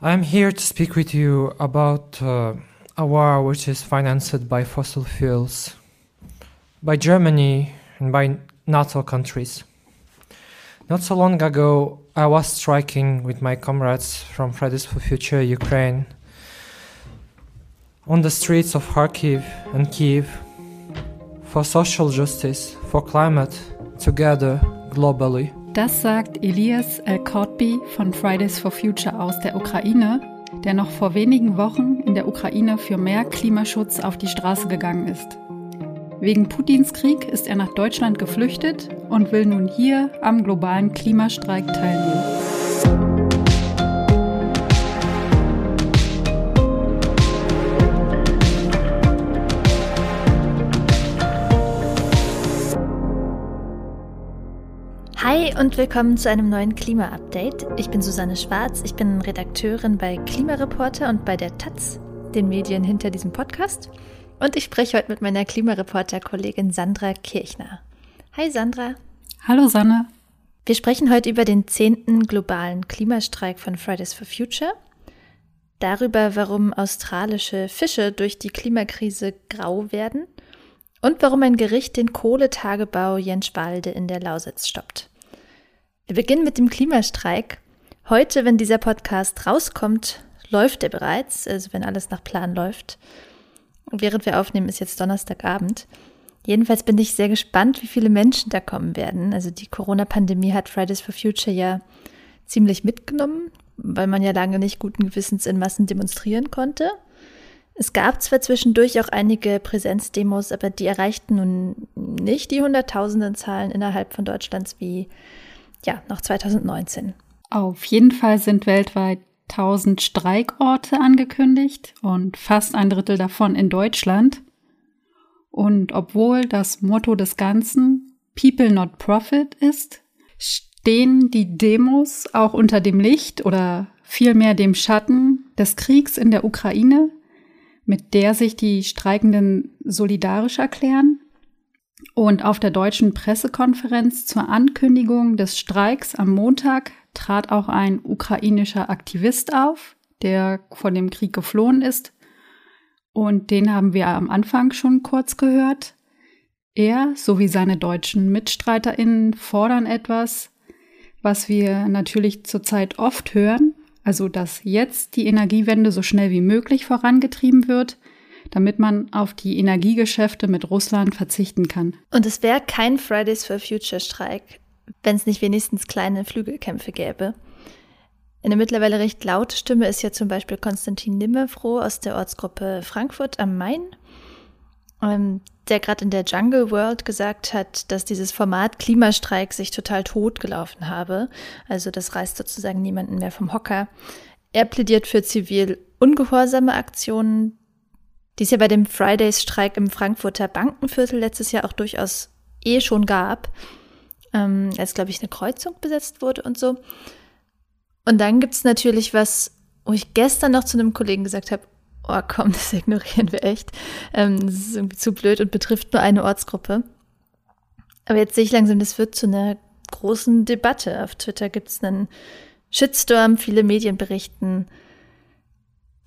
I'm here to speak with you about uh, a war which is financed by fossil fuels, by Germany and by NATO countries. Not so long ago, I was striking with my comrades from Fridays for Future Ukraine on the streets of Kharkiv and Kiev for social justice, for climate, together, globally. Das sagt Elias El-Kotbi von Fridays for Future aus der Ukraine, der noch vor wenigen Wochen in der Ukraine für mehr Klimaschutz auf die Straße gegangen ist. Wegen Putins Krieg ist er nach Deutschland geflüchtet und will nun hier am globalen Klimastreik teilnehmen. Und willkommen zu einem neuen Klima-Update. Ich bin Susanne Schwarz, ich bin Redakteurin bei Klimareporter und bei der Taz, den Medien hinter diesem Podcast. Und ich spreche heute mit meiner Klimareporter-Kollegin Sandra Kirchner. Hi Sandra. Hallo Sanne. Wir sprechen heute über den zehnten globalen Klimastreik von Fridays for Future, darüber, warum australische Fische durch die Klimakrise grau werden und warum ein Gericht den Kohletagebau Jenschwalde in der Lausitz stoppt. Wir beginnen mit dem Klimastreik. Heute, wenn dieser Podcast rauskommt, läuft er bereits, also wenn alles nach Plan läuft. Und während wir aufnehmen, ist jetzt Donnerstagabend. Jedenfalls bin ich sehr gespannt, wie viele Menschen da kommen werden. Also die Corona-Pandemie hat Fridays for Future ja ziemlich mitgenommen, weil man ja lange nicht guten Gewissens in Massen demonstrieren konnte. Es gab zwar zwischendurch auch einige Präsenzdemos, aber die erreichten nun nicht die hunderttausenden Zahlen innerhalb von Deutschlands wie ja, noch 2019. Auf jeden Fall sind weltweit 1000 Streikorte angekündigt und fast ein Drittel davon in Deutschland. Und obwohl das Motto des Ganzen People not Profit ist, stehen die Demos auch unter dem Licht oder vielmehr dem Schatten des Kriegs in der Ukraine mit der sich die Streikenden solidarisch erklären. Und auf der deutschen Pressekonferenz zur Ankündigung des Streiks am Montag trat auch ein ukrainischer Aktivist auf, der vor dem Krieg geflohen ist. Und den haben wir am Anfang schon kurz gehört. Er sowie seine deutschen Mitstreiterinnen fordern etwas, was wir natürlich zurzeit oft hören, also dass jetzt die Energiewende so schnell wie möglich vorangetrieben wird, damit man auf die Energiegeschäfte mit Russland verzichten kann. Und es wäre kein Fridays for Future Streik, wenn es nicht wenigstens kleine Flügelkämpfe gäbe. Eine mittlerweile recht laute Stimme ist ja zum Beispiel Konstantin Nimmerfroh aus der Ortsgruppe Frankfurt am Main. Ähm, der gerade in der Jungle World gesagt hat, dass dieses Format Klimastreik sich total totgelaufen habe. Also das reißt sozusagen niemanden mehr vom Hocker. Er plädiert für zivil ungehorsame Aktionen, die es ja bei dem Fridays-Streik im Frankfurter Bankenviertel letztes Jahr auch durchaus eh schon gab, ähm, als, glaube ich, eine Kreuzung besetzt wurde und so. Und dann gibt es natürlich was, wo ich gestern noch zu einem Kollegen gesagt habe, oh komm, das ignorieren wir echt. Ähm, das ist irgendwie zu blöd und betrifft nur eine Ortsgruppe. Aber jetzt sehe ich langsam, das wird zu einer großen Debatte. Auf Twitter gibt es einen Shitstorm, viele Medien berichten.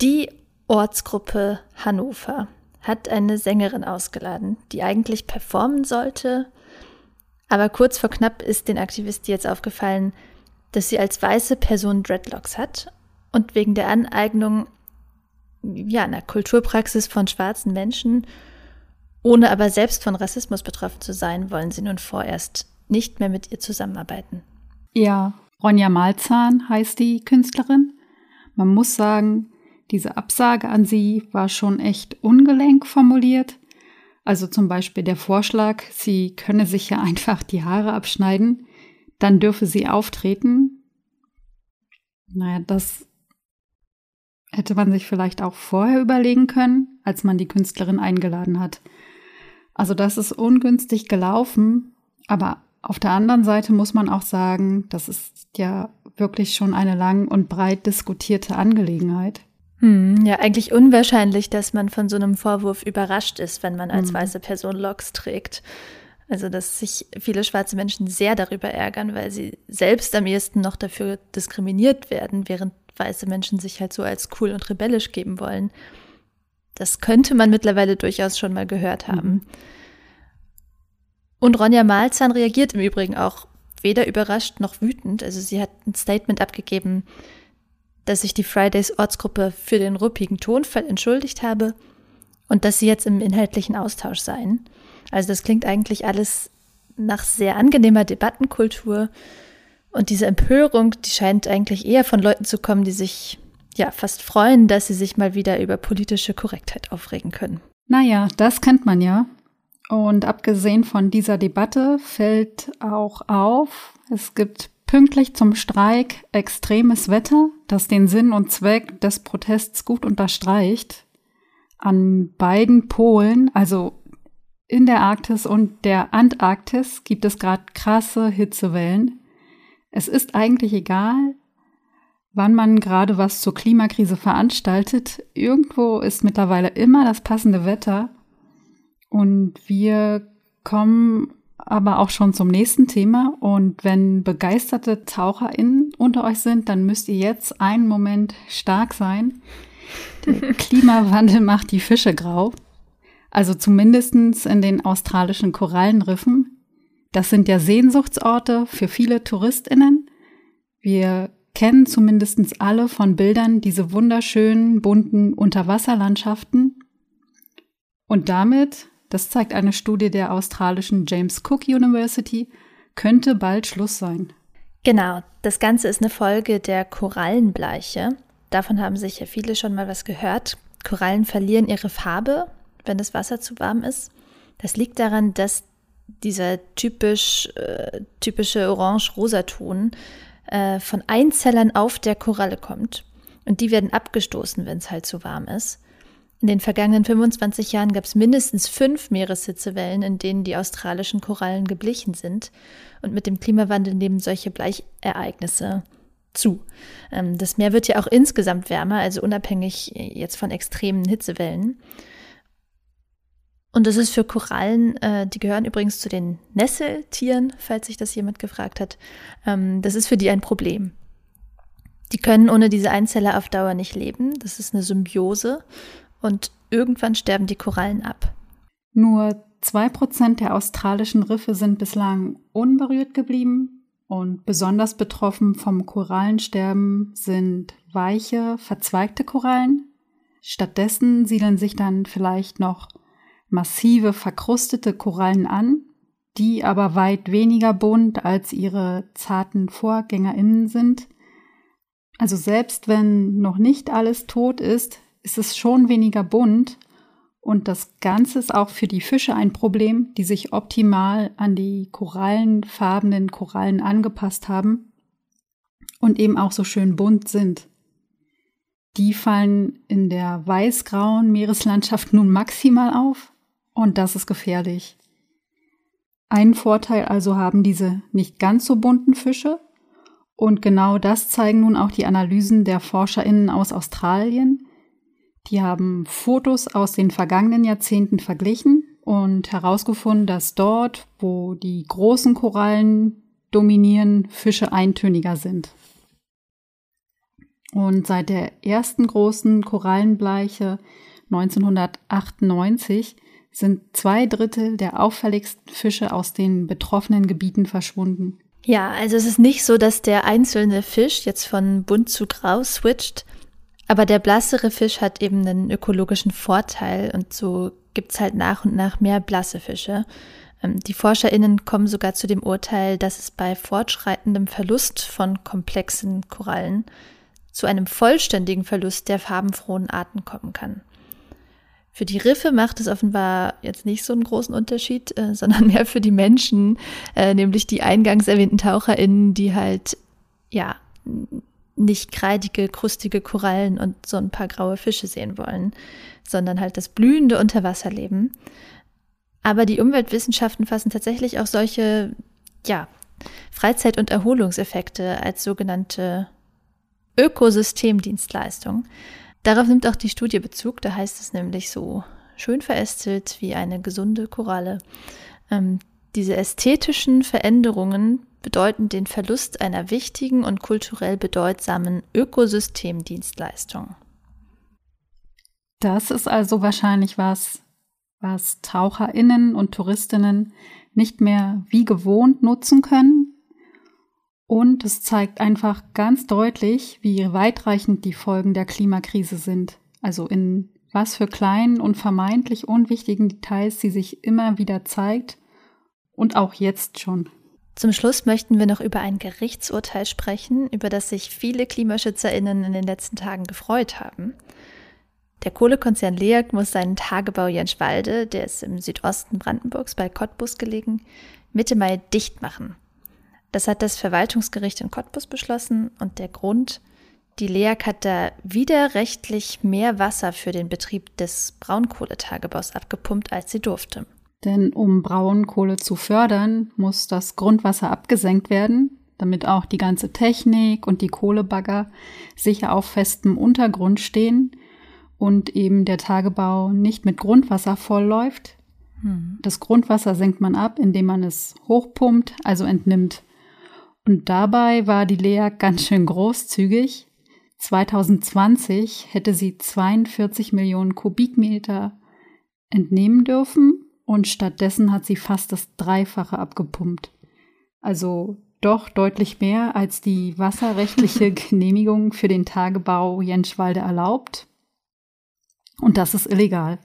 Die Ortsgruppe Hannover hat eine Sängerin ausgeladen, die eigentlich performen sollte. Aber kurz vor knapp ist den Aktivisten jetzt aufgefallen, dass sie als weiße Person Dreadlocks hat und wegen der Aneignung ja, einer Kulturpraxis von schwarzen Menschen, ohne aber selbst von Rassismus betroffen zu sein, wollen sie nun vorerst nicht mehr mit ihr zusammenarbeiten. Ja, Ronja Malzahn heißt die Künstlerin. Man muss sagen, diese Absage an sie war schon echt ungelenk formuliert. Also zum Beispiel der Vorschlag, sie könne sich ja einfach die Haare abschneiden, dann dürfe sie auftreten. Naja, das hätte man sich vielleicht auch vorher überlegen können, als man die Künstlerin eingeladen hat. Also das ist ungünstig gelaufen, aber auf der anderen Seite muss man auch sagen, das ist ja wirklich schon eine lang und breit diskutierte Angelegenheit. Hm, ja, eigentlich unwahrscheinlich, dass man von so einem Vorwurf überrascht ist, wenn man als hm. weiße Person Locks trägt. Also, dass sich viele schwarze Menschen sehr darüber ärgern, weil sie selbst am ehesten noch dafür diskriminiert werden, während weiße Menschen sich halt so als cool und rebellisch geben wollen. Das könnte man mittlerweile durchaus schon mal gehört haben. Mhm. Und Ronja Malzahn reagiert im Übrigen auch weder überrascht noch wütend. Also sie hat ein Statement abgegeben, dass sich die Fridays Ortsgruppe für den ruppigen Tonfall entschuldigt habe und dass sie jetzt im inhaltlichen Austausch seien. Also das klingt eigentlich alles nach sehr angenehmer Debattenkultur. Und diese Empörung, die scheint eigentlich eher von Leuten zu kommen, die sich ja fast freuen, dass sie sich mal wieder über politische Korrektheit aufregen können. Naja, das kennt man ja. Und abgesehen von dieser Debatte fällt auch auf, es gibt pünktlich zum Streik extremes Wetter, das den Sinn und Zweck des Protests gut unterstreicht. An beiden Polen, also in der Arktis und der Antarktis, gibt es gerade krasse Hitzewellen. Es ist eigentlich egal, wann man gerade was zur Klimakrise veranstaltet. Irgendwo ist mittlerweile immer das passende Wetter. Und wir kommen aber auch schon zum nächsten Thema. Und wenn begeisterte TaucherInnen unter euch sind, dann müsst ihr jetzt einen Moment stark sein. Der Klimawandel macht die Fische grau. Also zumindestens in den australischen Korallenriffen. Das sind ja Sehnsuchtsorte für viele TouristInnen. Wir kennen zumindest alle von Bildern diese wunderschönen, bunten Unterwasserlandschaften. Und damit, das zeigt eine Studie der australischen James Cook University, könnte bald Schluss sein. Genau, das Ganze ist eine Folge der Korallenbleiche. Davon haben sicher viele schon mal was gehört. Korallen verlieren ihre Farbe, wenn das Wasser zu warm ist. Das liegt daran, dass dieser typisch, äh, typische orange-rosa-Ton äh, von Einzellern auf der Koralle kommt. Und die werden abgestoßen, wenn es halt zu warm ist. In den vergangenen 25 Jahren gab es mindestens fünf Meereshitzewellen, in denen die australischen Korallen geblichen sind. Und mit dem Klimawandel nehmen solche Bleichereignisse zu. Ähm, das Meer wird ja auch insgesamt wärmer, also unabhängig jetzt von extremen Hitzewellen. Und das ist für Korallen, äh, die gehören übrigens zu den Nesseltieren, falls sich das jemand gefragt hat, ähm, das ist für die ein Problem. Die können ohne diese Einzeller auf Dauer nicht leben. Das ist eine Symbiose. Und irgendwann sterben die Korallen ab. Nur zwei Prozent der australischen Riffe sind bislang unberührt geblieben. Und besonders betroffen vom Korallensterben sind weiche, verzweigte Korallen. Stattdessen siedeln sich dann vielleicht noch massive, verkrustete Korallen an, die aber weit weniger bunt als ihre zarten VorgängerInnen sind. Also selbst wenn noch nicht alles tot ist, ist es schon weniger bunt und das Ganze ist auch für die Fische ein Problem, die sich optimal an die korallenfarbenen Korallen angepasst haben und eben auch so schön bunt sind. Die fallen in der weißgrauen Meereslandschaft nun maximal auf, und das ist gefährlich. Einen Vorteil also haben diese nicht ganz so bunten Fische. Und genau das zeigen nun auch die Analysen der ForscherInnen aus Australien. Die haben Fotos aus den vergangenen Jahrzehnten verglichen und herausgefunden, dass dort, wo die großen Korallen dominieren, Fische eintöniger sind. Und seit der ersten großen Korallenbleiche 1998 sind zwei Drittel der auffälligsten Fische aus den betroffenen Gebieten verschwunden. Ja, also es ist nicht so, dass der einzelne Fisch jetzt von bunt zu grau switcht, aber der blassere Fisch hat eben einen ökologischen Vorteil und so gibt es halt nach und nach mehr blasse Fische. Ähm, die ForscherInnen kommen sogar zu dem Urteil, dass es bei fortschreitendem Verlust von komplexen Korallen zu einem vollständigen Verlust der farbenfrohen Arten kommen kann. Für die Riffe macht es offenbar jetzt nicht so einen großen Unterschied, äh, sondern mehr für die Menschen, äh, nämlich die eingangs erwähnten TaucherInnen, die halt, ja, nicht kreidige, krustige Korallen und so ein paar graue Fische sehen wollen, sondern halt das blühende Unterwasserleben. Aber die Umweltwissenschaften fassen tatsächlich auch solche, ja, Freizeit- und Erholungseffekte als sogenannte Ökosystemdienstleistung. Darauf nimmt auch die Studie Bezug, da heißt es nämlich so schön verästelt wie eine gesunde Koralle. Ähm, diese ästhetischen Veränderungen bedeuten den Verlust einer wichtigen und kulturell bedeutsamen Ökosystemdienstleistung. Das ist also wahrscheinlich was, was Taucherinnen und Touristinnen nicht mehr wie gewohnt nutzen können. Und es zeigt einfach ganz deutlich, wie weitreichend die Folgen der Klimakrise sind. Also in was für kleinen und vermeintlich unwichtigen Details sie sich immer wieder zeigt und auch jetzt schon. Zum Schluss möchten wir noch über ein Gerichtsurteil sprechen, über das sich viele KlimaschützerInnen in den letzten Tagen gefreut haben. Der Kohlekonzern LEAG muss seinen Tagebau Jenschwalde, der ist im Südosten Brandenburgs bei Cottbus gelegen, Mitte Mai dicht machen. Das hat das Verwaltungsgericht in Cottbus beschlossen und der Grund, die LEAG hat da widerrechtlich mehr Wasser für den Betrieb des Braunkohletagebaus abgepumpt, als sie durfte. Denn um Braunkohle zu fördern, muss das Grundwasser abgesenkt werden, damit auch die ganze Technik und die Kohlebagger sicher auf festem Untergrund stehen und eben der Tagebau nicht mit Grundwasser vollläuft. Hm. Das Grundwasser senkt man ab, indem man es hochpumpt, also entnimmt. Und dabei war die Lea ganz schön großzügig. 2020 hätte sie 42 Millionen Kubikmeter entnehmen dürfen und stattdessen hat sie fast das Dreifache abgepumpt. Also doch deutlich mehr, als die wasserrechtliche Genehmigung für den Tagebau Jenschwalde erlaubt. Und das ist illegal.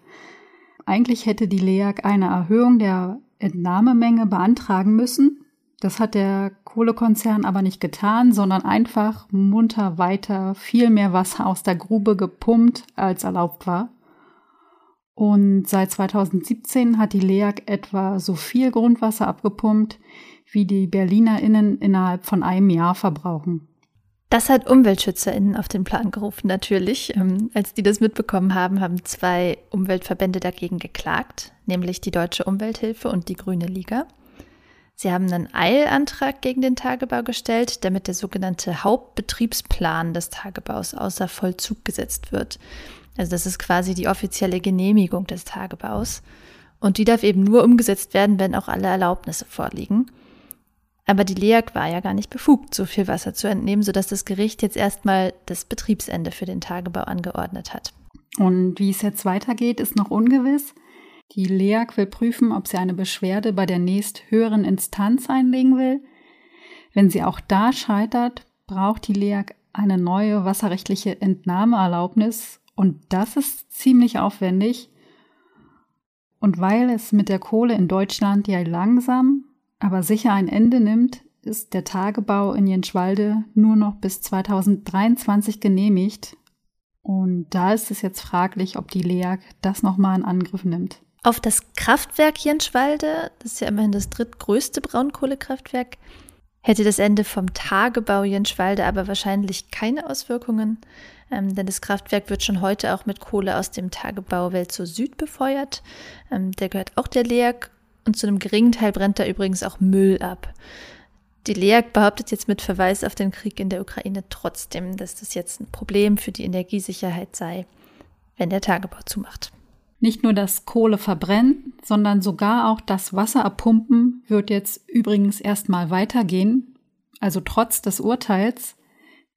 Eigentlich hätte die LEAG eine Erhöhung der Entnahmemenge beantragen müssen. Das hat der Kohlekonzern aber nicht getan, sondern einfach munter weiter viel mehr Wasser aus der Grube gepumpt, als erlaubt war. Und seit 2017 hat die LEAG etwa so viel Grundwasser abgepumpt, wie die BerlinerInnen innerhalb von einem Jahr verbrauchen. Das hat UmweltschützerInnen auf den Plan gerufen, natürlich. Ähm, als die das mitbekommen haben, haben zwei Umweltverbände dagegen geklagt, nämlich die Deutsche Umwelthilfe und die Grüne Liga. Sie haben einen Eilantrag gegen den Tagebau gestellt, damit der sogenannte Hauptbetriebsplan des Tagebaus außer Vollzug gesetzt wird. Also das ist quasi die offizielle Genehmigung des Tagebaus. Und die darf eben nur umgesetzt werden, wenn auch alle Erlaubnisse vorliegen. Aber die LEAG war ja gar nicht befugt, so viel Wasser zu entnehmen, sodass das Gericht jetzt erstmal das Betriebsende für den Tagebau angeordnet hat. Und wie es jetzt weitergeht, ist noch ungewiss. Die LEAG will prüfen, ob sie eine Beschwerde bei der nächsthöheren Instanz einlegen will. Wenn sie auch da scheitert, braucht die LEAG eine neue wasserrechtliche Entnahmeerlaubnis und das ist ziemlich aufwendig. Und weil es mit der Kohle in Deutschland ja langsam, aber sicher ein Ende nimmt, ist der Tagebau in Jenschwalde nur noch bis 2023 genehmigt. Und da ist es jetzt fraglich, ob die LEAG das nochmal in Angriff nimmt. Auf das Kraftwerk Jenschwalde, das ist ja immerhin das drittgrößte Braunkohlekraftwerk, hätte das Ende vom Tagebau Jenschwalde aber wahrscheinlich keine Auswirkungen ähm, denn das Kraftwerk wird schon heute auch mit Kohle aus dem Tagebau Welt zur Süd befeuert. Ähm, der gehört auch der LEAG und zu einem geringen Teil brennt da übrigens auch Müll ab. Die LEAG behauptet jetzt mit Verweis auf den Krieg in der Ukraine trotzdem, dass das jetzt ein Problem für die Energiesicherheit sei, wenn der Tagebau zumacht. Nicht nur das Kohle verbrennen, sondern sogar auch das Wasser abpumpen wird jetzt übrigens erstmal weitergehen, also trotz des Urteils.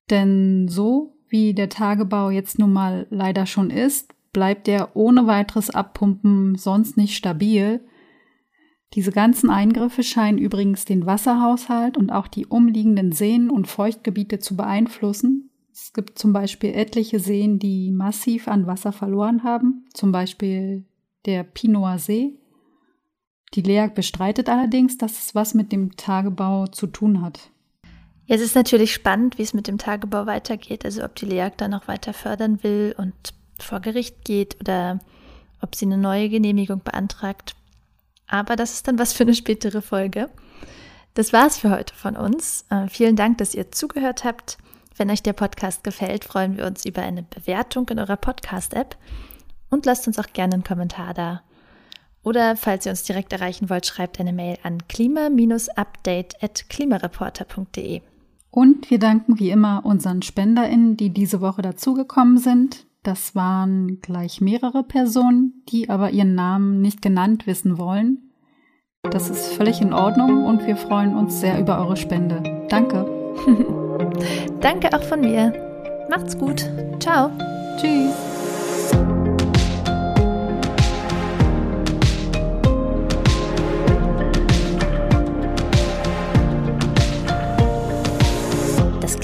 Denn so wie der Tagebau jetzt nun mal leider schon ist, bleibt er ohne weiteres Abpumpen sonst nicht stabil. Diese ganzen Eingriffe scheinen übrigens den Wasserhaushalt und auch die umliegenden Seen und Feuchtgebiete zu beeinflussen. Es gibt zum Beispiel etliche Seen, die massiv an Wasser verloren haben, zum Beispiel der Pinoer See. Die LEAG bestreitet allerdings, dass es was mit dem Tagebau zu tun hat. Jetzt ist natürlich spannend, wie es mit dem Tagebau weitergeht, also ob die LEAG da noch weiter fördern will und vor Gericht geht oder ob sie eine neue Genehmigung beantragt. Aber das ist dann was für eine spätere Folge. Das war's für heute von uns. Äh, vielen Dank, dass ihr zugehört habt. Wenn euch der Podcast gefällt, freuen wir uns über eine Bewertung in eurer Podcast-App und lasst uns auch gerne einen Kommentar da. Oder falls ihr uns direkt erreichen wollt, schreibt eine Mail an klima-update.klimareporter.de. Und wir danken wie immer unseren SpenderInnen, die diese Woche dazugekommen sind. Das waren gleich mehrere Personen, die aber ihren Namen nicht genannt wissen wollen. Das ist völlig in Ordnung und wir freuen uns sehr über eure Spende. Danke. Danke auch von mir. Macht's gut. Ciao. Tschüss.